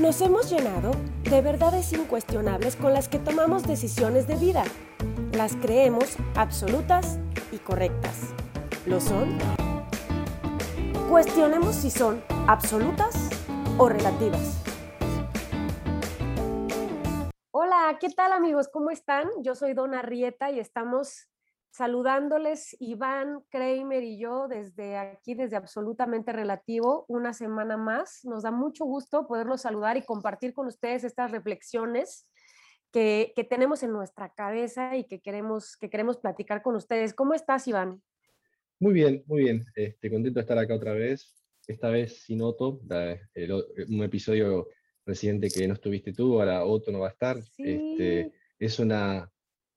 Nos hemos llenado de verdades incuestionables con las que tomamos decisiones de vida. Las creemos absolutas y correctas. ¿Lo son? Cuestionemos si son absolutas o relativas. Hola, ¿qué tal amigos? ¿Cómo están? Yo soy Dona Rieta y estamos saludándoles Iván, Kramer y yo desde aquí, desde Absolutamente Relativo, una semana más. Nos da mucho gusto poderlos saludar y compartir con ustedes estas reflexiones que, que tenemos en nuestra cabeza y que queremos, que queremos platicar con ustedes. ¿Cómo estás, Iván? Muy bien, muy bien. Este, contento de estar acá otra vez. Esta vez sin Otto, un episodio reciente que no estuviste tú, ahora Otto no va a estar. Este, es una,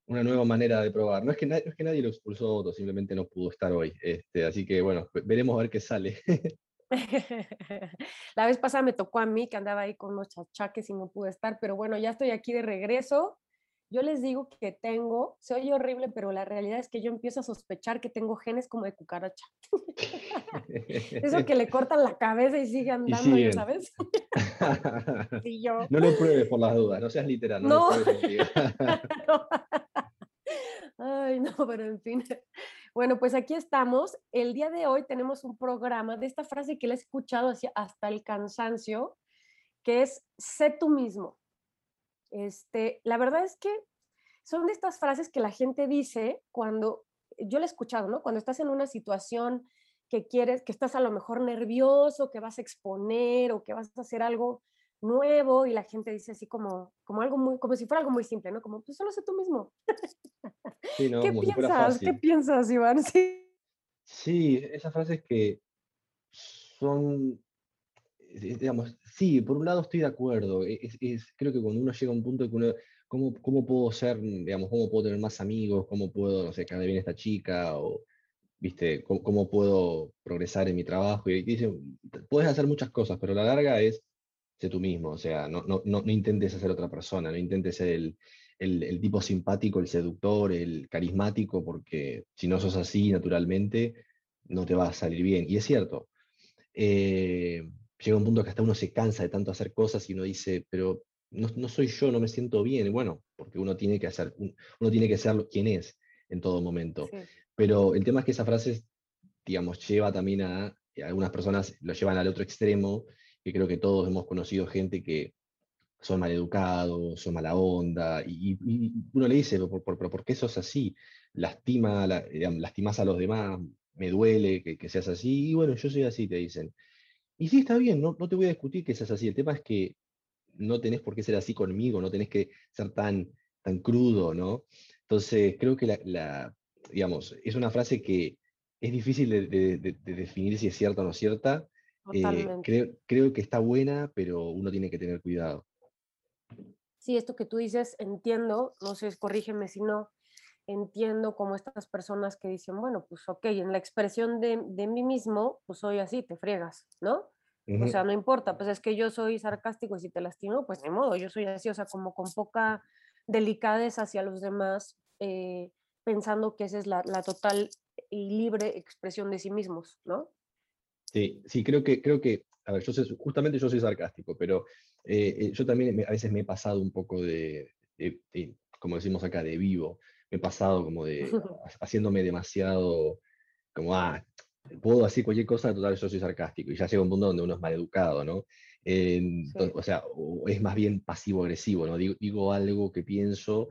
una nueva manera de probar. No es que, no es que nadie lo expulsó otro, simplemente no pudo estar hoy. Este, así que bueno, veremos a ver qué sale. La vez pasada me tocó a mí que andaba ahí con unos chachaques y no pude estar, pero bueno, ya estoy aquí de regreso. Yo les digo que tengo, se oye horrible, pero la realidad es que yo empiezo a sospechar que tengo genes como de cucaracha. Eso que le cortan la cabeza y sigue andando, y ¿sabes? y yo... No lo pruebes por las dudas, no seas literal. No, no. Ay, no, pero en fin. Bueno, pues aquí estamos. El día de hoy tenemos un programa de esta frase que le he escuchado hasta el cansancio, que es sé tú mismo. Este, la verdad es que son de estas frases que la gente dice cuando, yo le he escuchado, ¿no? Cuando estás en una situación que quieres, que estás a lo mejor nervioso, que vas a exponer o que vas a hacer algo nuevo y la gente dice así como, como algo muy, como si fuera algo muy simple, ¿no? Como, pues solo sé tú mismo. ¿Qué piensas? ¿Qué piensas, Iván? Sí. sí, esas frases que son, digamos, sí, por un lado estoy de acuerdo. E, es, creo que cuando uno llega a un punto que uno, ¿cómo, ¿cómo puedo ser, digamos, cómo puedo tener más amigos? ¿Cómo puedo, no sé, cada bien esta chica? O, ¿viste? ¿Cómo, ¿Cómo, puedo progresar en mi trabajo? Y dicen, puedes hacer muchas cosas, pero la larga es sé tú mismo, o sea, no, no, no, intentes ser otra persona, no intentes ser el, el, tipo simpático, el seductor, el carismático, porque si no sos así naturalmente, no te va a salir bien. Y es cierto, eh, llega un punto que hasta uno se cansa de tanto hacer cosas y uno dice, pero no, no soy yo, no me siento bien. Bueno, porque uno tiene que hacer, uno tiene que ser quien es en todo momento. Pero el tema es que esa frase, digamos, lleva también a, algunas personas lo llevan al otro extremo que creo que todos hemos conocido gente que son maleducados, son mala onda, y, uno le dice, ¿por, por, por qué sos así? Lastima, lastimas a los demás, me duele que, seas así, y bueno, yo soy así, te dicen. Y sí, está bien, no, no te voy a discutir que seas así, el tema es que no tenés por qué ser así conmigo, no tenés que ser tan, tan crudo, ¿no? Entonces, creo que la, digamos, es una frase que es difícil de, de, definir si es cierta o no cierta, eh, creo, creo que está buena, pero uno tiene que tener cuidado. Sí, esto que tú dices, entiendo, no sé, corrígeme si no, entiendo como estas personas que dicen, bueno, pues ok, en la expresión de, de mí mismo, pues soy así, te friegas, ¿no? O sea, no importa, pues es que yo soy sarcástico y si te lastimo, pues de modo, yo soy así, o sea, como con poca delicadeza hacia los demás, eh, pensando que esa es la, la, total y libre expresión de sí mismos, ¿no? Sí, sí, creo que, creo que, a ver, yo justamente yo soy sarcástico, pero eh, eh, yo también a veces me he pasado un poco de, como decimos acá, de vivo. Me he pasado como de haciéndome demasiado, como, ah, puedo decir cualquier cosa, total, yo soy sarcástico. Y ya llega un punto donde uno es maleducado, ¿no? O sea, es más bien pasivo-agresivo, ¿no? Digo, digo, algo que pienso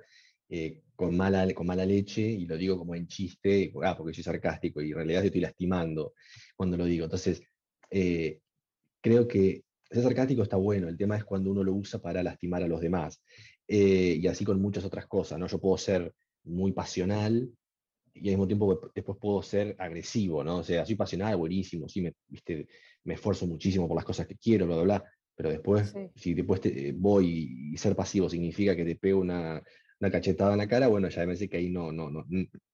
eh, con, mala, con mala leche y lo digo como en chiste, ah, porque soy sarcástico y en realidad estoy lastimando cuando lo digo. Entonces, eh, creo que ser sarcástico está bueno, el tema es cuando uno lo usa para lastimar a los demás. Eh, y así con muchas otras cosas, ¿no? Yo puedo ser muy pasional y al mismo tiempo después puedo ser agresivo, ¿no? O sea, soy pasional, buenísimo, sí, me, ¿viste? me esfuerzo muchísimo por las cosas que quiero, bla, bla, bla, pero después, si después voy y ser pasivo significa que te pego una, una cachetada en la cara, bueno, ya me parece que ahí no, no, no,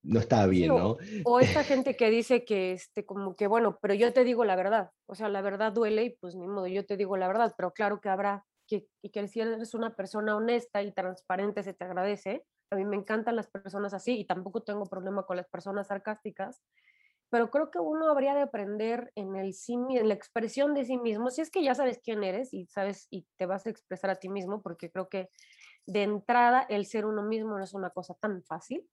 no está bien, ¿no? O esta gente que dice que, este, como que, bueno, pero yo te digo la verdad, o sea, la verdad duele y pues ni modo, yo te digo la verdad, pero claro que habrá, que, y que si eres una persona honesta y transparente se te agradece, a mí me encantan las personas así y tampoco tengo problema con las personas sarcásticas, pero creo que uno habría de aprender en el sí, en la expresión de sí mismo, si es que ya sabes quién eres y sabes y te vas a expresar a ti mismo, porque creo que de entrada el ser uno mismo no es una cosa tan fácil.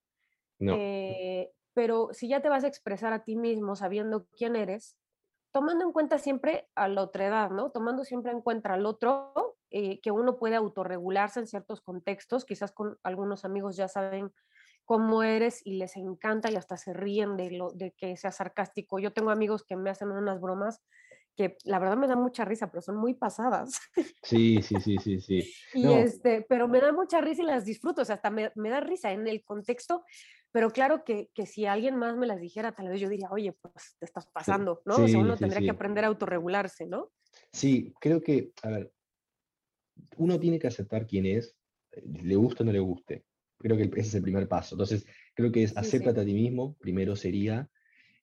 Eh, pero si ya te vas a expresar a ti mismo sabiendo quién eres, tomando en cuenta siempre a la otra edad, ¿no? Tomando siempre en cuenta al otro, eh, que uno puede autorregularse en ciertos contextos, quizás con algunos amigos ya saben cómo eres y les encanta y hasta se ríen de, lo, de que sea sarcástico. Yo tengo amigos que me hacen unas bromas que la verdad me dan mucha risa, pero son muy pasadas. Sí, sí, sí, sí, sí. y este, pero me da mucha risa y las disfruto, o sea, hasta me, me da risa en el contexto, pero claro que, que, si alguien más me las dijera, tal vez yo diría, oye, pues te estás pasando, ¿no? o sea, uno tendría que aprender a autorregularse, ¿no? Sí, creo que, a ver, uno tiene que aceptar quién es, le guste o no le guste. Creo que ese es el primer paso. Entonces, creo que es acéptate a ti mismo, primero sería,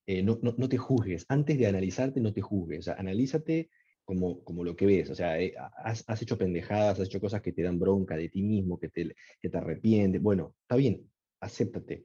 eh, no, no, no, te juzgues. Antes de analizarte, no te juzgues. Analízate como, como lo que ves. O sea, eh, has, hecho pendejadas, has hecho cosas que te dan bronca de ti mismo, que te, que te arrepientes. Bueno, está bien, acéptate.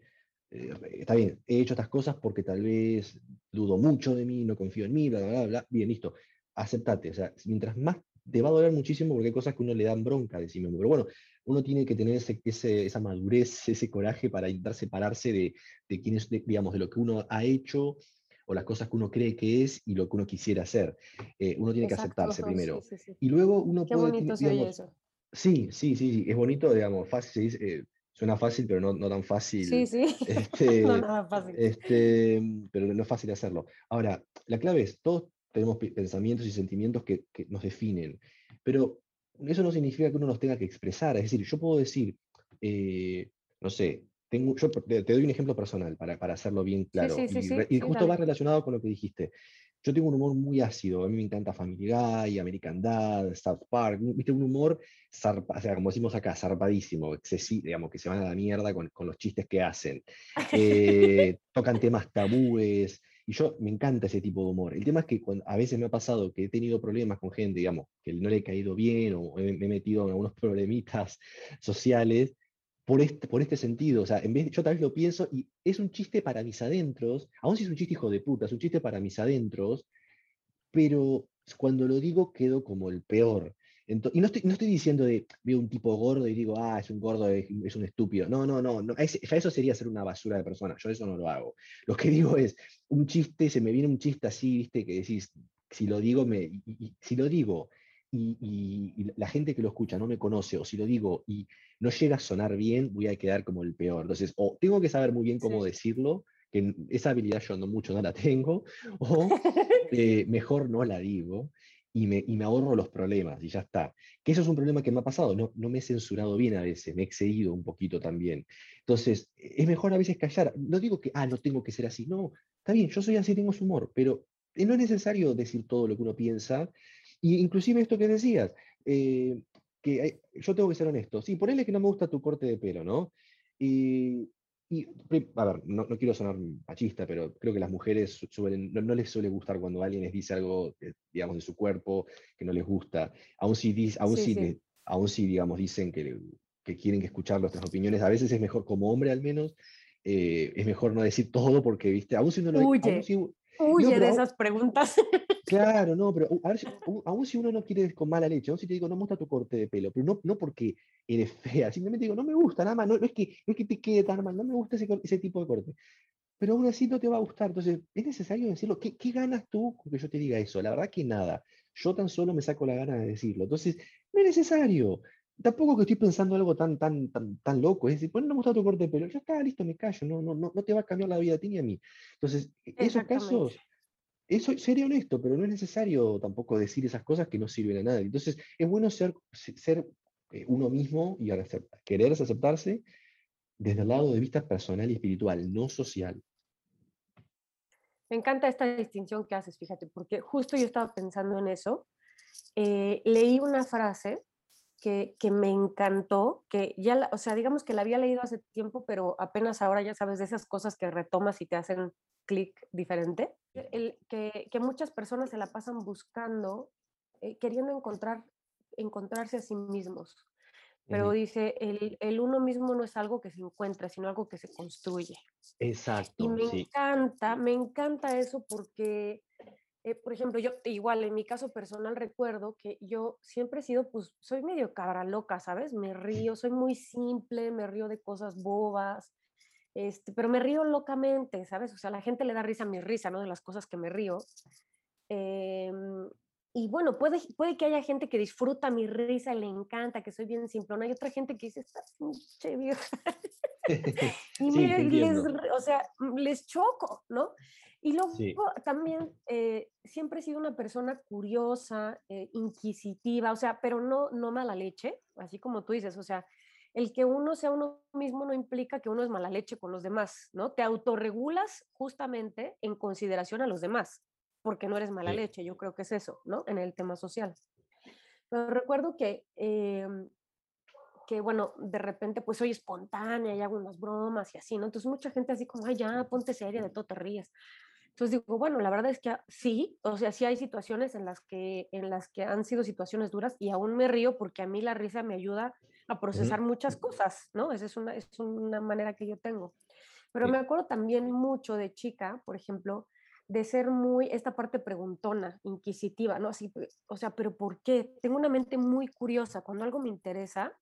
Eh, está bien, he hecho estas cosas porque tal vez dudo mucho de mí, no confío en mí, bla, bla, bla, bla. Bien, listo. Aceptate. O sea, mientras más te va a doler muchísimo porque hay cosas que uno le dan bronca de sí mismo. Pero bueno, uno tiene que tener ese, esa madurez, ese coraje para intentar separarse de, de quién es, digamos, de lo que uno ha hecho o las cosas que uno cree que es y lo que uno quisiera hacer. Eh, uno tiene que aceptarse primero. Y luego uno Qué puede... Bonito eso. Sí, sí, sí, es bonito, digamos, fácil, eh, Suena fácil, pero no, no tan fácil. Sí, sí. Este, no, nada fácil. Este, pero no es fácil hacerlo. Ahora, la clave es, todos tenemos pensamientos y sentimientos que, que, nos definen, pero eso no significa que uno los tenga que expresar. Es decir, yo puedo decir, eh, no sé, tengo, yo te, doy un ejemplo personal para, para hacerlo bien claro. Sí, sí, y, y justo va relacionado con lo que dijiste. Yo tengo un humor muy ácido, a mí me encanta Family Guy, American Dad, South Park, ¿viste? un humor, o sea, como decimos acá, zarpadísimo, excesivo, digamos, que se van a la mierda con, con los chistes que hacen. Eh, tocan temas tabúes, y yo me encanta ese tipo de humor. El tema es que a veces me ha pasado que he tenido problemas con gente, digamos, que no le he caído bien o me he metido en algunos problemitas sociales, por este, por este sentido. O sea, en vez, yo tal vez lo pienso y es un chiste para mis adentros, aún si es un chiste hijo de puta, es un chiste para mis adentros, pero cuando lo digo quedo como el peor. Entonces, y no estoy, no estoy diciendo de veo un tipo gordo y digo, ah, es un gordo, es, es un estúpido. No, no, no, no ya eso sería ser una basura de persona. Yo eso no lo hago. Lo que digo es, un chiste, se me viene un chiste así, viste, que decís, si lo digo, me, y, si lo digo y, la gente que lo escucha no me conoce, o si lo digo y no llega a sonar bien, voy a quedar como el peor. Entonces, o tengo que saber muy bien cómo decirlo, que esa habilidad yo no mucho no la tengo, o eh, mejor no la digo. Y me, ahorro los problemas y ya está. Que eso es un problema que me ha pasado, no, no me he censurado bien a veces, me he excedido un poquito también. Entonces, es mejor a veces callar. No digo que, ah, no tengo que ser así, no, está bien, yo soy así, tengo su humor, pero no es necesario decir todo lo que uno piensa, y inclusive esto que decías, eh, que yo tengo que ser honesto, sí, ponele que no me gusta tu corte de pelo, ¿no? Y, y a ver, no, no, quiero sonar machista, pero creo que las mujeres suelen, no, les suele gustar cuando alguien les dice algo, digamos, de su cuerpo que no les gusta, aún si, aún si, Aún si digamos, dicen que, que quieren que escuchar nuestras opiniones, a veces es mejor, como hombre al menos, eh, es mejor no decir todo porque, viste, aún si uno lo... Huye, huye de esas preguntas. Claro, no, pero a ver, aún si uno no quiere con mala leche, aún si te digo, no me gusta tu corte de pelo, pero no, no porque eres fea, simplemente digo, no me gusta, nada más, no, es, que, no es que te quede tan mal, no me gusta ese, ese, tipo de corte. Pero aún así no te va a gustar, entonces es necesario decirlo. ¿Qué, ¿Qué, ganas tú con que yo te diga eso? La verdad que nada. Yo tan solo me saco la gana de decirlo. Entonces, no es necesario. Tampoco que estoy pensando algo tan, tan, tan, tan loco. Es decir, pues no me gusta tu corte de pelo. Ya está, listo, me callo. No, no, no, no te va a cambiar la vida a ti ni a mí. Entonces, esos casos eso sería honesto, pero no es necesario tampoco decir esas cosas que no sirven a nadie. Entonces, es bueno ser, ser eh, uno mismo y querer aceptarse desde el lado de vista personal y espiritual, no social. Me encanta esta distinción que haces, fíjate, porque justo yo estaba pensando en eso. Eh, leí una frase que, que, me encantó, que ya, o sea, digamos que la había leído hace tiempo, pero apenas ahora ya sabes de esas cosas que retomas y te hacen clic diferente, el, que, que, muchas personas se la pasan buscando, eh, queriendo encontrar, encontrarse a sí mismos. pero dice, el, el, uno mismo no es algo que se encuentra, sino algo que se construye. Exacto. Y me encanta, me encanta eso porque, eh, por ejemplo, yo igual en mi caso personal recuerdo que yo siempre he sido, pues, soy medio cabra loca, ¿sabes? Me río, soy muy simple, me río de cosas bobas, este, pero me río locamente, ¿sabes? O sea, la gente le da risa a mi risa, ¿no? De las cosas que me río. Eh, y bueno, puede, puede que haya gente que disfruta mi risa le encanta, que soy bien simplona, hay otra gente que dice, estás pinche vieja. y les, o sea, les choco, ¿no? Y luego también eh, siempre he sido una persona curiosa, eh, inquisitiva, o sea, pero no, no mala leche, así como tú dices, o sea, el que uno sea uno mismo no implica que uno es mala leche con los demás, ¿no? Te autorregulas justamente en consideración a los demás porque no eres mala leche, yo creo que es eso, ¿no? En el tema social. Pero recuerdo que, em, que bueno, de repente pues soy espontánea y hago unas bromas y así, ¿no? Entonces mucha gente así como, ay, ya, ponte seria, de todo te ríes. Entonces digo, bueno, la verdad es que sí, o sea, sí hay situaciones en las que, en las que han sido situaciones duras y aún me río porque a mí la risa me ayuda a procesar muchas cosas, ¿no? Esa es una, es una manera que yo tengo. Pero me acuerdo también mucho de chica, por ejemplo, de ser muy esta parte preguntona, inquisitiva, ¿no? Así, o sea, pero ¿por qué? Tengo una mente muy curiosa. Cuando algo me interesa,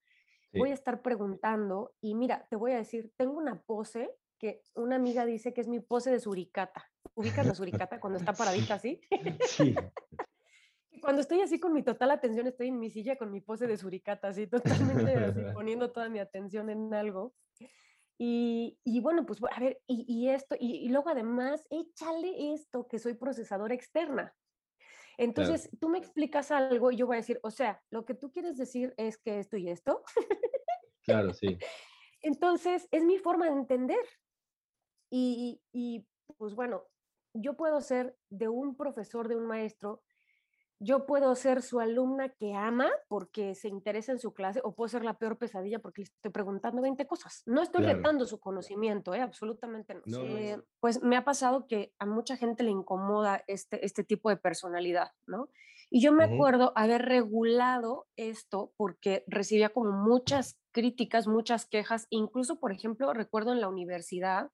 voy a estar preguntando y mira, te voy a decir, tengo una pose que una amiga dice que es mi pose de suricata. ¿Ubicas la suricata cuando está paradita así? Sí. cuando estoy así con mi total atención, estoy en mi silla con mi pose de suricata, así totalmente así, poniendo toda mi atención en algo. Y, y, bueno, pues a ver, y, y esto, y, luego además, échale esto, que soy procesadora externa. Entonces, tú me explicas algo y yo voy a decir, o sea, lo que tú quieres decir es que esto y esto. Claro, sí. Entonces, es mi forma de entender. Y, y pues bueno, yo puedo ser de un profesor, de un maestro, yo puedo ser su alumna que ama porque se interesa en su clase o puedo ser la peor pesadilla porque le estoy preguntando 20 cosas. No estoy retando su conocimiento, ¿eh? absolutamente no. Eh, pues me ha pasado que a mucha gente le incomoda este, este tipo de personalidad, ¿no? Y yo me acuerdo haber regulado esto porque recibía como muchas críticas, muchas quejas, incluso, por ejemplo, recuerdo en la universidad,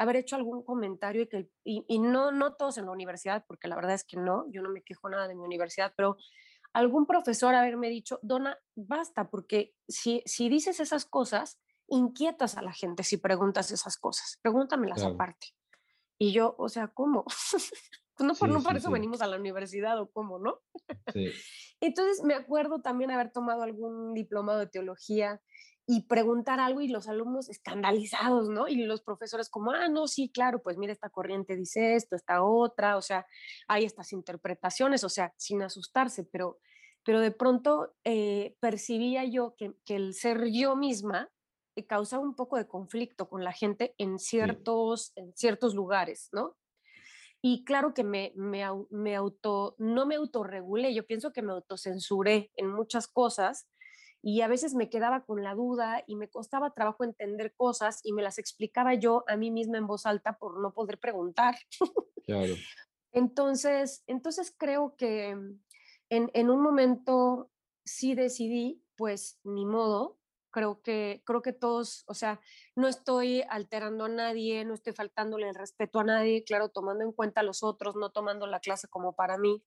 haber hecho algún comentario y que, y, no, no todos en la universidad, porque la verdad es que no, yo no me quejo nada de mi universidad, pero algún profesor haberme dicho, Dona, basta, porque si, si dices esas cosas, inquietas a la gente si preguntas esas cosas, pregúntamelas aparte. Y yo, o sea, ¿cómo? no por, no por eso venimos a la universidad o cómo, ¿no? Entonces me acuerdo también haber tomado algún diplomado de teología y preguntar algo y los alumnos escandalizados, ¿no? Y los profesores como, ah, no, sí, claro, pues mira, esta corriente dice esto, esta otra, o sea, hay estas interpretaciones, o sea, sin asustarse, pero, pero de pronto eh, percibía yo que, que, el ser yo misma eh, causaba un poco de conflicto con la gente en ciertos, en ciertos lugares, ¿no? Y claro que me, me, me auto, no me autorregulé, yo pienso que me autocensuré en muchas cosas y a veces me quedaba con la duda y me costaba trabajo entender cosas y me las explicaba yo a mí misma en voz alta por no poder preguntar. Claro. entonces, entonces creo que en, en, un momento sí decidí, pues ni modo, creo que, creo que todos, o sea, no estoy alterando a nadie, no estoy faltándole el respeto a nadie, claro, tomando en cuenta a los otros, no tomando la clase como para mí.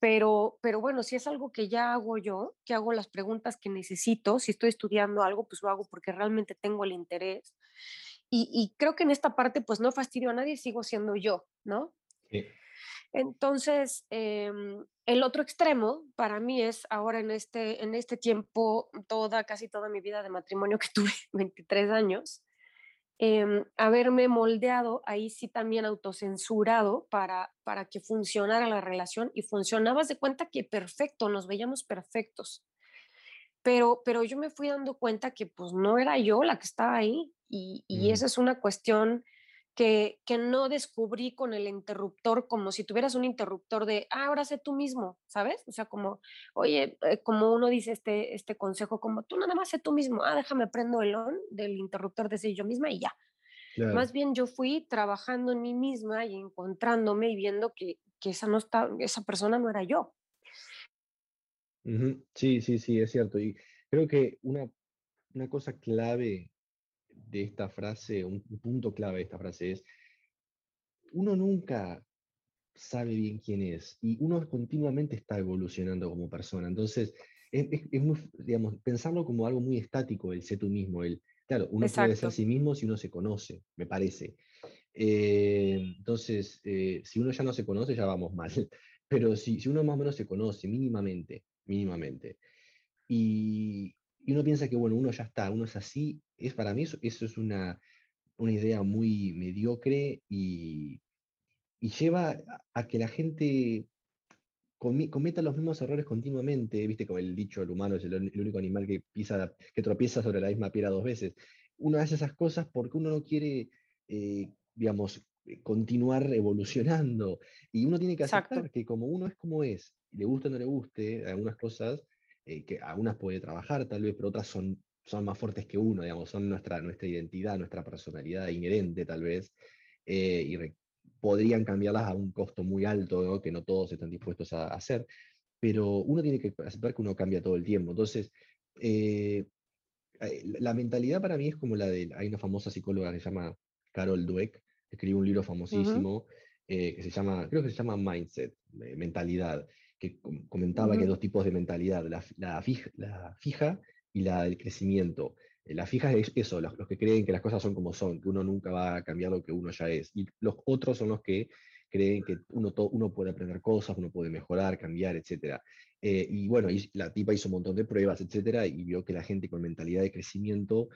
Pero, pero bueno, si es algo que ya hago yo, que hago las preguntas que necesito, si estoy estudiando algo, pues lo hago porque realmente tengo el interés. Y, y creo que en esta parte, pues no fastidio a nadie, sigo siendo yo, ¿no? Sí. Entonces, em, el otro extremo para mí es ahora en este, en este tiempo, toda, casi toda mi vida de matrimonio que tuve, 23 años, eh, haberme moldeado, ahí sí también autocensurado para, para que funcionara la relación y funcionabas de cuenta que perfecto, nos veíamos perfectos. Pero, pero yo me fui dando cuenta que pues no era yo la que estaba ahí y, y esa es una cuestión que, que, no descubrí con el interruptor como si tuvieras un interruptor de, ah, ahora sé tú mismo, ¿sabes? O sea, como, oye, eh, como uno dice este, este consejo, como tú nada más sé tú mismo, ah, déjame prendo el on del interruptor de yo misma y ya. Más bien yo fui trabajando en mí misma y encontrándome y viendo que, que esa, no está, esa persona no era yo. Sí, sí, sí, es cierto. Y creo que una, una cosa clave de esta frase, un punto clave de esta frase es, uno nunca sabe bien quién es y uno continuamente está evolucionando como persona. Entonces, es, muy, digamos, pensarlo como algo muy estático, el ser tú mismo. El, claro, uno puede ser sí mismo si uno se conoce, me parece. Eh, entonces, eh, si uno ya no se conoce, ya vamos mal. Pero si, si uno más o menos se conoce mínimamente, mínimamente, y, y uno piensa que, bueno, uno ya está, uno es así, es para mí eso, eso es una, una idea muy mediocre y, y lleva a, que la gente cometa los mismos errores continuamente, viste como el dicho, el humano es el, único animal que, pisa, que tropieza sobre la misma piedra dos veces. Uno hace esas cosas porque uno no quiere, eh, digamos, continuar evolucionando. Y uno tiene que aceptar que como uno es como es, le guste o no le guste, algunas cosas, eh, que algunas puede trabajar tal vez, pero otras son, son más fuertes que uno, digamos, son nuestra, nuestra identidad, nuestra personalidad inherente tal vez. Eh, y podrían cambiarlas a un costo muy alto, que no todos están dispuestos a hacer, pero uno tiene que aceptar que uno cambia todo el tiempo. Entonces, eh, eh, la mentalidad para mí es como la de, hay una famosa psicóloga que se llama Carol Dweck, escribió un libro famosísimo eh, que se llama, creo que se llama Mindset, mentalidad, que comentaba que hay dos tipos de mentalidad, la, la, fija, la fija y la del crecimiento. Eh, la fija es eso, los, que creen que las cosas son como son, que uno nunca va a cambiar lo que uno ya es. Y los otros son los que creen que uno, uno puede aprender cosas, uno puede mejorar, cambiar, etc. Eh, y bueno, y la tipa hizo un montón de pruebas, etc. Y vio que la gente con mentalidad de crecimiento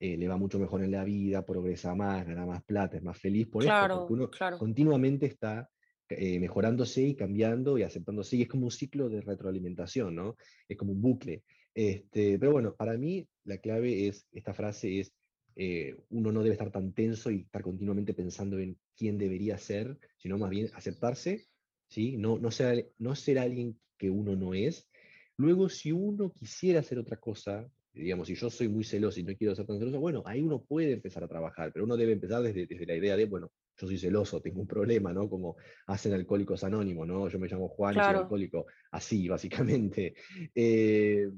eh, le va mucho mejor en la vida, progresa más, gana más plata, es más feliz por eso, porque uno continuamente está mejorándose y cambiando y aceptándose, y es como un ciclo de retroalimentación, ¿no? Es como un bucle. Este, pero bueno, para mí la clave es, esta frase es, eh, uno no debe estar tan tenso y estar continuamente pensando en quién debería ser, sino más bien aceptarse, ¿sí? no, no, ser, no ser alguien que uno no es. Luego, si uno quisiera hacer otra cosa, digamos, si yo soy muy celoso y no quiero ser tan celoso, bueno, ahí uno puede empezar a trabajar, pero uno debe empezar desde, desde la idea de, bueno, yo soy celoso, tengo un problema, ¿no? Como hacen alcohólicos anónimos, ¿no? Yo me llamo Juan y soy alcohólico, así, básicamente. Eh,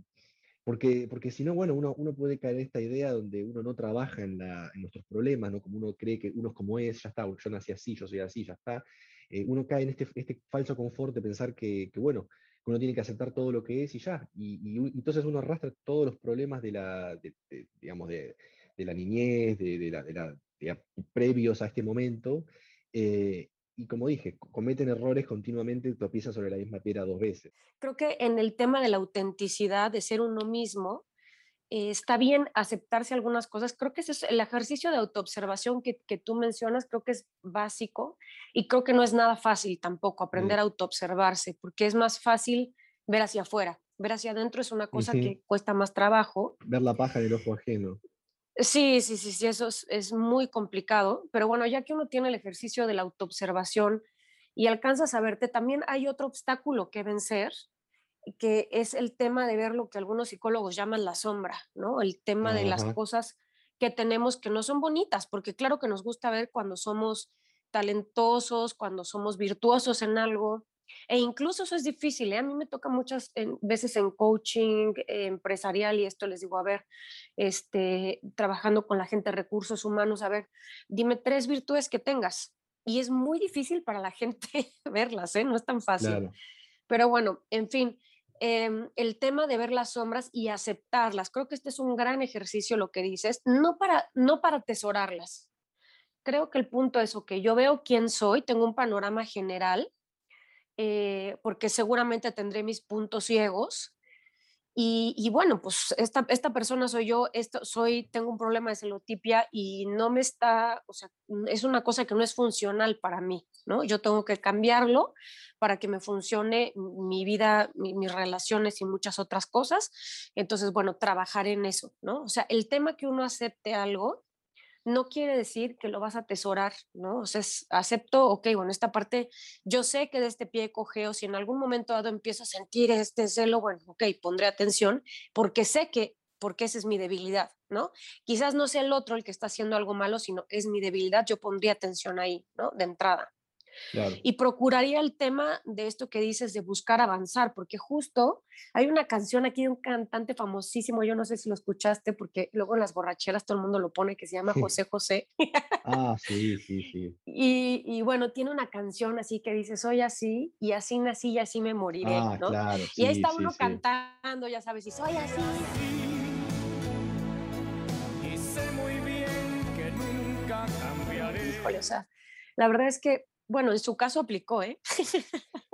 porque, porque si no, bueno, uno, uno puede caer en esta idea donde uno no trabaja en, la, en, nuestros problemas, ¿no? Como uno cree que uno es como es, ya está, yo nací así, yo soy así, ya está. Eh, uno cae en este, este falso confort de pensar que, que, bueno, que uno tiene que aceptar todo lo que es y ya. Y, y entonces uno arrastra todos los problemas de la, de, digamos, de, de, la niñez, de, de la, la previos a este momento, eh, y como dije, cometen errores continuamente y tropiezan sobre la misma piedra dos veces. Creo que en el tema de la autenticidad, de ser uno mismo, eh, está bien aceptarse algunas cosas. Creo que ese es el ejercicio de autoobservación que, que, tú mencionas, creo que es básico y creo que no es nada fácil tampoco aprender a autoobservarse, porque es más fácil ver hacia afuera. Ver hacia adentro es una cosa que cuesta más trabajo. Ver la paja del ojo ajeno. Sí, sí, sí, sí, eso es, muy complicado, pero bueno, ya que uno tiene el ejercicio de la autoobservación y alcanzas a verte, también hay otro obstáculo que vencer, que es el tema de ver lo que algunos psicólogos llaman la sombra, ¿no? El tema de las cosas que tenemos que no son bonitas, porque claro que nos gusta ver cuando somos talentosos, cuando somos virtuosos en algo, e incluso eso es difícil, ¿eh? a mí me toca muchas veces en coaching eh, empresarial y esto les digo, a ver, este, trabajando con la gente de recursos humanos, a ver, dime tres virtudes que tengas. Y es muy difícil para la gente verlas, ¿eh? no es tan fácil. Pero bueno, en fin, em, el tema de ver las sombras y aceptarlas, creo que este es un gran ejercicio lo que dices, no para, no para atesorarlas. Creo que el punto es, que yo veo quién soy, tengo un panorama general, eh, porque seguramente tendré mis puntos ciegos. Y, bueno, pues esta, esta persona soy yo, esto, soy, tengo un problema de celotipia y no me está, o sea, es una cosa que no es funcional para mí, ¿no? Yo tengo que cambiarlo para que me funcione mi vida, mis relaciones y muchas otras cosas. Entonces, bueno, trabajar en eso, ¿no? O sea, el tema que uno acepte algo no quiere decir que lo vas a atesorar, ¿no? O sea, acepto, ok, bueno, esta parte, yo sé que de este pie cogeo, si en algún momento dado empiezo a sentir este celo, bueno, ok, pondré atención, porque sé que, porque esa es mi debilidad, ¿no? Quizás no sea el otro el que está haciendo algo malo, sino es mi debilidad, yo pondría atención ahí, ¿no? De entrada. Y procuraría el tema de esto que dices de buscar avanzar, porque justo hay una canción aquí de un cantante famosísimo, yo no sé si lo escuchaste, porque luego en las borracheras todo el mundo lo pone, que se llama José José. ah, sí, sí, sí. Y, y, bueno, tiene una canción así que dice, soy así, y así nací y así me moriré, ah, ¿no? Claro, y ahí está uno cantando, ya sabes, y soy así. Y sé muy bien que nunca cambiaré. Híjole, o sea, la verdad es que bueno, en su caso aplicó, ¿eh?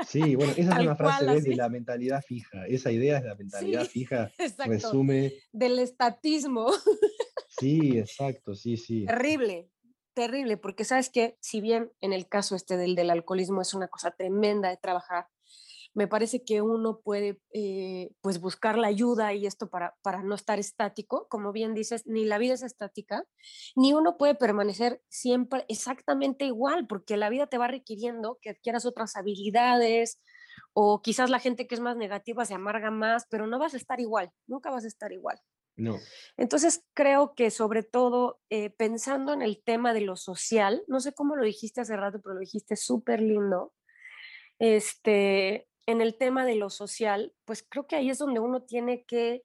Sí, bueno, esa es una frase de la mentalidad fija. Esa idea es la mentalidad fija. Exacto. Resume. Del estatismo. Sí, exacto, sí, sí. Terrible, terrible, porque sabes que si bien en el caso este del, del alcoholismo es una cosa tremenda de trabajar, me parece que uno puede eh, pues buscar la ayuda y esto para, para no estar estático. Como bien dices, ni la vida es estática, ni uno puede permanecer siempre exactamente igual, porque la vida te va requiriendo que adquieras otras habilidades o quizás la gente que es más negativa se amarga más, pero no vas a estar igual, nunca vas a estar igual. No. Entonces creo que sobre todo eh, pensando en el tema de lo social, no sé cómo lo dijiste hace rato, pero lo dijiste súper lindo, este, en el tema de lo social, pues creo que ahí es donde uno tiene que,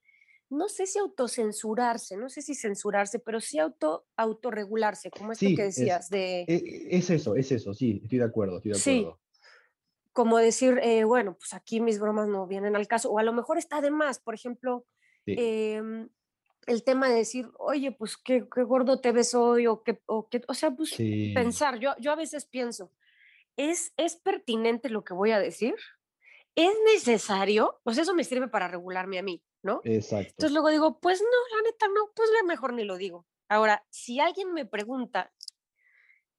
no sé si autocensurarse, no sé si censurarse, pero sí auto, autorregularse, como esto que decías es, de... E, es, eso, es eso, sí, estoy de acuerdo, estoy de acuerdo. Sí, como decir, eh, bueno, pues aquí mis bromas no vienen al caso, o a lo mejor está de más, por ejemplo, em, el tema de decir, oye, pues qué, qué, gordo te ves hoy, o qué, o, qué, o sea, pues pensar, yo, yo a veces pienso, ¿es, ¿es pertinente lo que voy a decir? ¿Es necesario? Pues eso me sirve para regularme a mí, ¿no? Exacto. Entonces luego digo, pues no, la neta no, pues mejor ni lo digo. Ahora, si alguien me pregunta,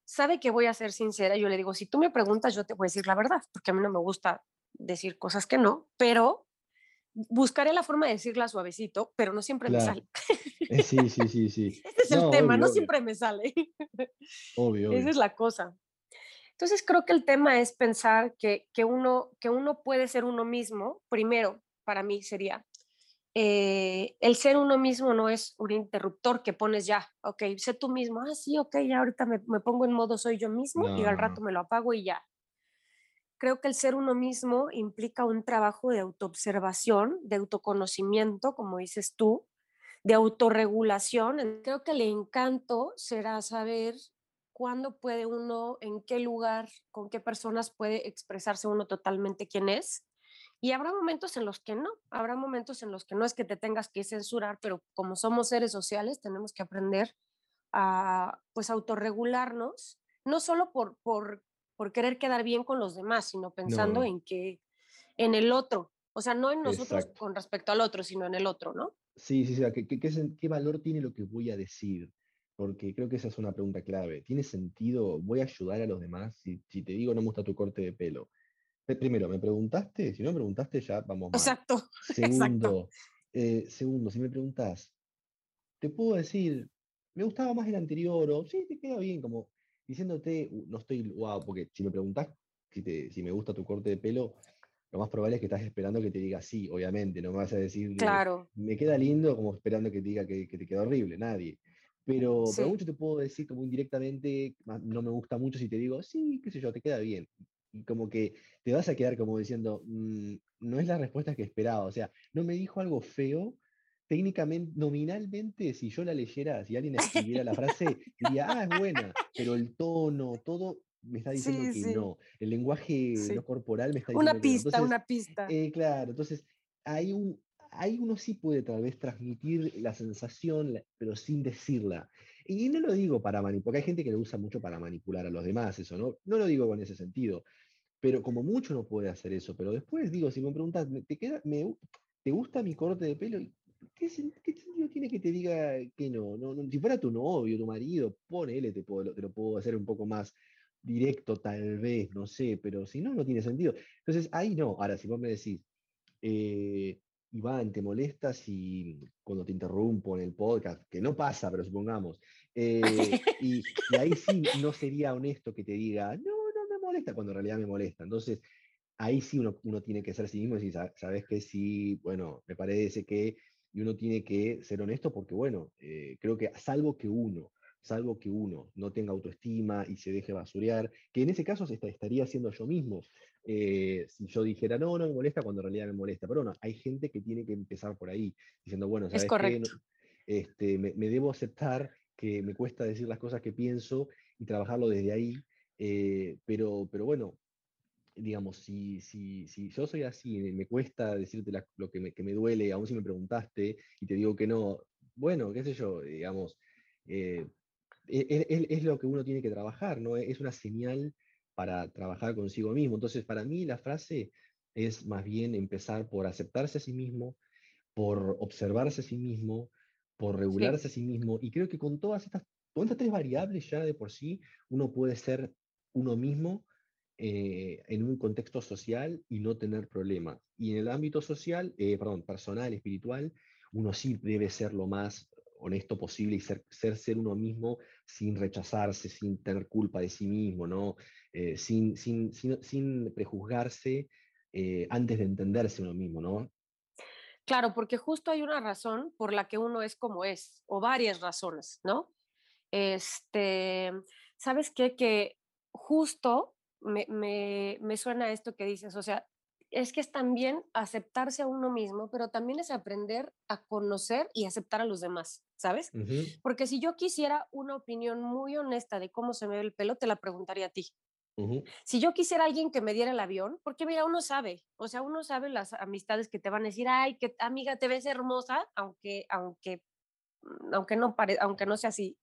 sabe que voy a ser sincera, yo le digo, si tú me preguntas, yo te voy a decir la verdad, porque a mí no me gusta decir cosas que no, pero buscaré la forma de decirla suavecito, pero no siempre me sale. Eh, sí, sí, sí, sí. Este es el tema, no siempre me sale. Obvio, Esa es la cosa. Entonces creo que el tema es pensar que, que, uno, que uno puede ser uno mismo. Primero, para mí sería, eh, el ser uno mismo no es un interruptor que pones ya, ok, sé tú mismo, ah, sí, ok, ya ahorita me, me pongo en modo soy yo mismo y al rato me lo apago y ya. Creo que el ser uno mismo implica un trabajo de autoobservación, de autoconocimiento, como dices tú, de autorregulación. Creo que el encanto será saber cuándo puede uno, en qué lugar, con qué personas puede expresarse uno totalmente quién es. Y habrá momentos en los que no, habrá momentos en los que no es que te tengas que censurar, pero como somos seres sociales tenemos que aprender a pues autorregularnos, no solo por, por, por querer quedar bien con los demás, sino pensando en que en el otro, o sea, no en nosotros con respecto al otro, sino en el otro, ¿no? Sí, sí, sí, ¿qué, qué, qué valor tiene lo que voy a decir? Porque creo que esa es una pregunta clave. ¿Tiene sentido? ¿Voy a ayudar a los demás si, te digo no me gusta tu corte de pelo? Primero, ¿me preguntaste? Si no me preguntaste, ya vamos mal. Exacto. Segundo, eh, segundo, si me preguntas, te puedo decir, me gustaba más el anterior, o sí, te queda bien, como diciéndote, no estoy wow, porque si me preguntas si, si me gusta tu corte de pelo, lo más probable es que estás esperando que te diga sí, obviamente, no me vas a decir, claro. me queda lindo como esperando que te diga que, que te queda horrible, nadie. Pero, pero mucho te puedo decir como indirectamente, no me gusta mucho si te digo, sí, qué sé yo, te queda bien. Y como que te vas a quedar como diciendo, mm, no es la respuesta que esperaba. O sea, no me dijo algo feo. Técnicamente, nominalmente, si yo la leyera, si alguien escribiera la frase, diría, ah, es buena, pero el tono, todo me está diciendo que no. El lenguaje no corporal me está diciendo una pista, no. una pista. Eh, claro, entonces hay un, ahí uno sí puede tal vez transmitir la sensación, pero sin decirla. Y no lo digo para manipular, porque hay gente que lo usa mucho para manipular a los demás, eso, ¿no? No lo digo con ese sentido, pero como mucho no puede hacer eso. Pero después digo, si me preguntas, ¿te, queda, me, ¿te gusta mi corte de pelo? ¿Qué, sentido tiene que te diga que no? no, si fuera tu novio, tu marido, ponele, te, lo puedo hacer un poco más directo tal vez, no sé, pero si no, no tiene sentido. Entonces, ahí no. Ahora, si vos me decís, eh, Iván, ¿te molesta si cuando te interrumpo en el podcast, que no pasa, pero supongamos, eh, y, ahí sí no sería honesto que te diga, no, no me molesta, cuando en realidad me molesta. Entonces, ahí sí uno, uno tiene que ser sí mismo y decir, sabes que sí, bueno, me parece que, y uno tiene que ser honesto porque, bueno, eh, creo que salvo que uno salvo que uno no tenga autoestima y se deje basurear, que en ese caso estaría siendo yo mismo. Eh, si yo dijera, no, no me molesta, cuando en realidad me molesta. Pero no, hay gente que tiene que empezar por ahí, diciendo, bueno, ¿sabes es correcto. Este, me, debo aceptar que me cuesta decir las cosas que pienso y trabajarlo desde ahí. Eh, pero, pero bueno, digamos, si, si, si yo soy así, me cuesta decirte lo que me, que me duele, aún si me preguntaste y te digo que no, bueno, qué sé yo, digamos, eh, e, e, es, lo que uno tiene que trabajar, ¿no? Es una señal para trabajar consigo mismo. Entonces, para mí la frase es más bien empezar por aceptarse a sí mismo, por observarse a sí mismo, por regularse a sí mismo. Y creo que con todas estas, con estas tres variables ya de por sí, uno puede ser uno mismo eh, en un contexto social y no tener problemas. Y en el ámbito social, eh, perdón, personal, espiritual, uno sí debe ser lo más honesto posible y ser, ser, ser uno mismo sin rechazarse, sin tener culpa de sí mismo, ¿no? Eh, sin, sin, sin, sin, prejuzgarse eh, antes de entenderse uno mismo, ¿no? Claro, porque justo hay una razón por la que uno es como es, o varias razones, ¿no? Este, ¿sabes qué? Que justo me, me, me suena esto que dices, o sea, es que es también aceptarse a uno mismo, pero también es aprender a conocer y aceptar a los demás, ¿sabes? Porque si yo quisiera una opinión muy honesta de cómo se me ve el pelo, te la preguntaría a ti. Si yo quisiera alguien que me diera el avión, porque mira, uno sabe, o sea, uno sabe las amistades que te van a decir, ay, que amiga, te ves hermosa, aunque, aunque, mm, aunque no pare, aunque no sea así.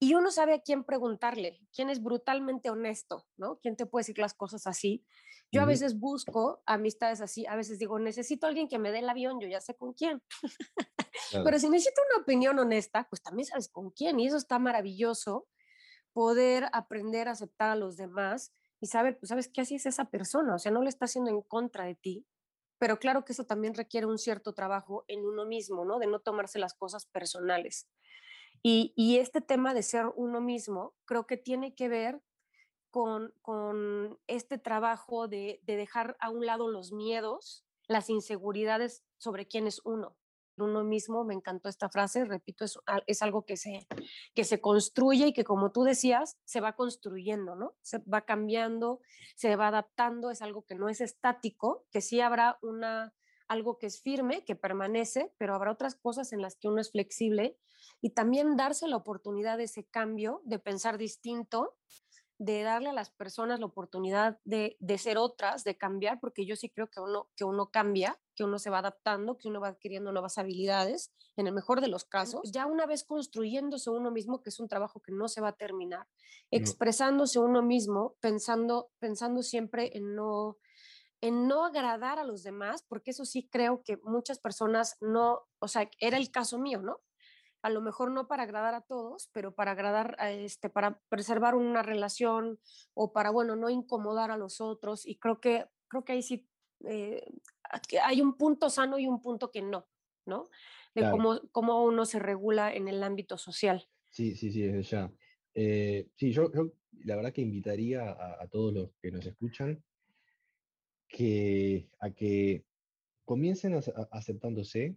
Y uno sabe a quién preguntarle, quién es brutalmente honesto, ¿no? ¿Quién te puede decir las cosas así? Yo a veces busco amistades así, a veces digo, necesito a alguien que me dé el avión, yo ya sé con quién. Pero si necesito una opinión honesta, pues también sabes con quién. Y eso está maravilloso, poder aprender a aceptar a los demás y saber, pues sabes que así es esa persona, o sea, no le está haciendo en contra de ti. Pero claro que eso también requiere un cierto trabajo en uno mismo, ¿no? De no tomarse las cosas personales. Y, este tema de ser uno mismo, creo que tiene que ver con, con este trabajo de, de, dejar a un lado los miedos, las inseguridades sobre quién es uno. Uno mismo, me encantó esta frase, repito, es, es algo que se, que se construye y que como tú decías, se va construyendo, ¿no? Se va cambiando, se va adaptando, es algo que no es estático, que sí habrá una, algo que es firme, que permanece, pero habrá otras cosas en las que uno es flexible y también darse la oportunidad de ese cambio, de pensar distinto, de darle a las personas la oportunidad de, de, ser otras, de cambiar, porque yo sí creo que uno, que uno cambia, que uno se va adaptando, que uno va adquiriendo nuevas habilidades, en el mejor de los casos, ya una vez construyéndose uno mismo, que es un trabajo que no se va a terminar, expresándose uno mismo, pensando, pensando siempre en no, en no agradar a los demás, porque eso sí creo que muchas personas no, o sea, era el caso mío, ¿no? a lo mejor no para agradar a todos, pero para agradar, a este, para preservar una relación o para, bueno, no incomodar a los otros. Y creo que, creo que ahí sí eh, hay un punto sano y un punto que no, ¿no? De cómo, cómo, uno se regula en el ámbito social. Sí, sí, sí, desde ya. Eh, sí, yo, la verdad que invitaría a, a, todos los que nos escuchan que, a que comiencen a, aceptándose,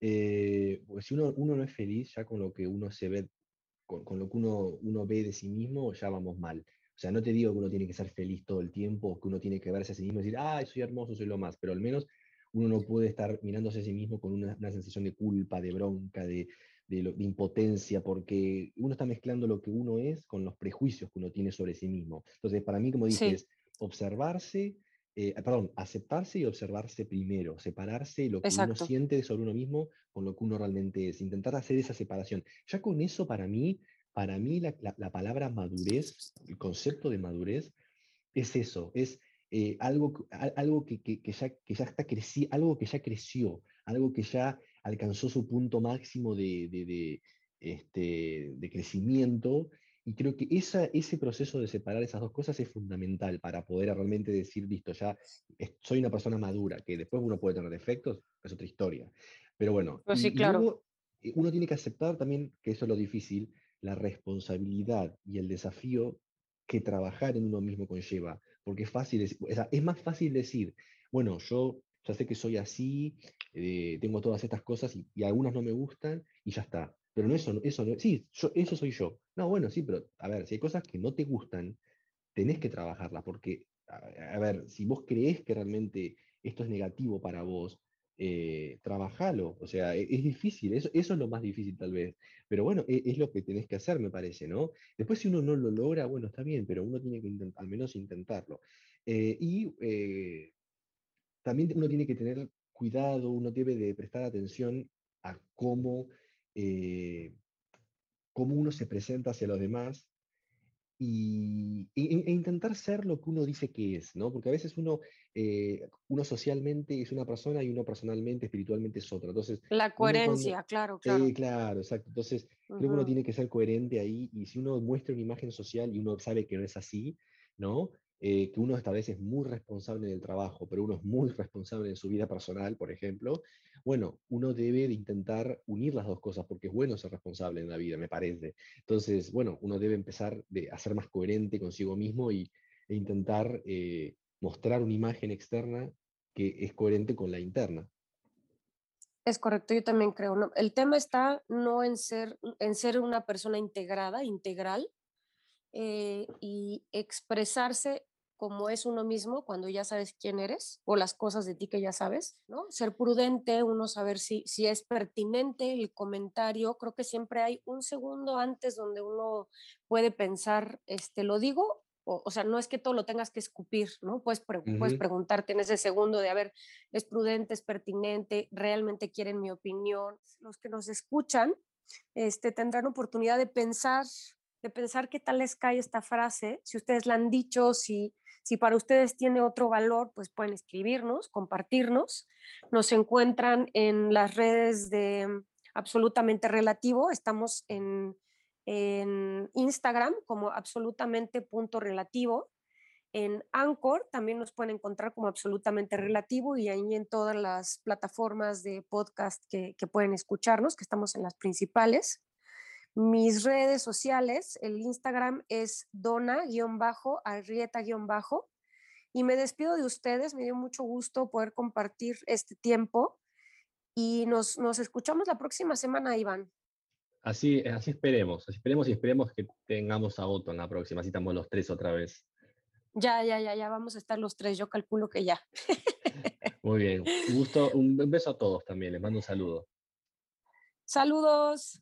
eh, pues si uno, uno, no es feliz ya con lo que uno se ve, con, con, lo que uno, uno ve de sí mismo, ya vamos mal. O sea, no te digo que uno tiene que ser feliz todo el tiempo, que uno tiene que verse a sí mismo y decir, ay, soy hermoso, soy lo más, pero al menos uno no puede estar mirándose a sí mismo con una, una sensación de culpa, de bronca, de, de, de, impotencia, porque uno está mezclando lo que uno es con los prejuicios que uno tiene sobre sí mismo. Entonces, para mí, como dices, sí. observarse, eh, perdón, aceptarse y observarse primero, separarse lo que Exacto. uno siente sobre uno mismo con lo que uno realmente es, intentar hacer esa separación. Ya con eso, para mí, para mí la, la, la palabra madurez, el concepto de madurez, es eso, es eh, algo, algo que, que, que, ya, que ya está creci algo que ya creció, algo que ya alcanzó su punto máximo de, de, de, este, de crecimiento y creo que esa, ese proceso de separar esas dos cosas es fundamental para poder realmente decir, listo, ya soy una persona madura, que después uno puede tener defectos, es otra historia. Pero bueno, pues sí, y, claro. y luego, eh, uno tiene que aceptar también, que eso es lo difícil, la responsabilidad y el desafío que trabajar en uno mismo conlleva. Porque es fácil, sea, es más fácil decir, bueno, yo ya sé que soy así, eh, tengo todas estas cosas y, algunas no me gustan y ya está. Pero no eso, eso sí, eso soy yo. No, bueno, sí, pero a ver, si hay cosas que no te gustan, tenés que trabajarlas, porque, a, ver, si vos crees que realmente esto es negativo para vos, eh, trabajalo. O sea, e, es, difícil, eso, eso, es lo más difícil tal vez. Pero bueno, e, es, lo que tenés que hacer, me parece, ¿no? Después si uno no lo logra, bueno, está bien, pero uno tiene que al menos intentarlo. Eh, y eh, también uno tiene que tener cuidado, uno debe de prestar atención a cómo, cómo uno se presenta hacia los demás y, e, intentar ser lo que uno dice que es, ¿no? Porque a veces uno, eh, uno socialmente es una persona y uno personalmente, espiritualmente es otra. Entonces, la coherencia, claro, claro. Sí, claro, exacto. Entonces, creo que uno tiene que ser coherente ahí y si uno muestra una imagen social y uno sabe que no es así, ¿no? Eh, que uno esta vez es muy responsable del trabajo, pero uno es muy responsable en su vida personal, por ejemplo, bueno, uno debe de intentar unir las dos cosas, porque es bueno ser responsable en la vida, me parece. Entonces, bueno, uno debe empezar de, a ser más coherente consigo mismo y, e intentar eh, mostrar una imagen externa que es coherente con la interna. Es correcto, yo también creo. El tema está no en ser, en ser una persona integrada, integral, eh, y expresarse como es uno mismo cuando ya sabes quién eres o las cosas de ti que ya sabes, ¿no? Ser prudente, uno saber si, si es pertinente el comentario. Creo que siempre hay un segundo antes donde uno puede pensar, este, ¿lo digo? O, o sea, no es que todo lo tengas que escupir, ¿no? Puedes, puedes preguntarte en ese segundo de, a ver, ¿es prudente, es pertinente? ¿Realmente quieren mi opinión? Los que nos escuchan este, tendrán oportunidad de pensar de pensar qué tal les cae esta frase, si ustedes la han dicho, si, si para ustedes tiene otro valor, pues pueden escribirnos, compartirnos. Nos encuentran en las redes de Absolutamente Relativo. Estamos en, en Instagram como absolutamente punto relativo. En Anchor también nos pueden encontrar como absolutamente relativo y ahí en todas las plataformas de podcast que, que pueden escucharnos, que estamos en las principales. Mis redes sociales, el Instagram es dona-arrieta-bajo. Y me despido de ustedes, me dio mucho gusto poder compartir este tiempo y nos, nos escuchamos la próxima semana, Iván. Así, así esperemos, así esperemos y esperemos que tengamos a Otto en la próxima, así estamos los tres otra vez. Ya, ya, ya, ya vamos a estar los tres, yo calculo que ya. Muy bien, un gusto, un beso a todos también, les mando un saludo. Saludos.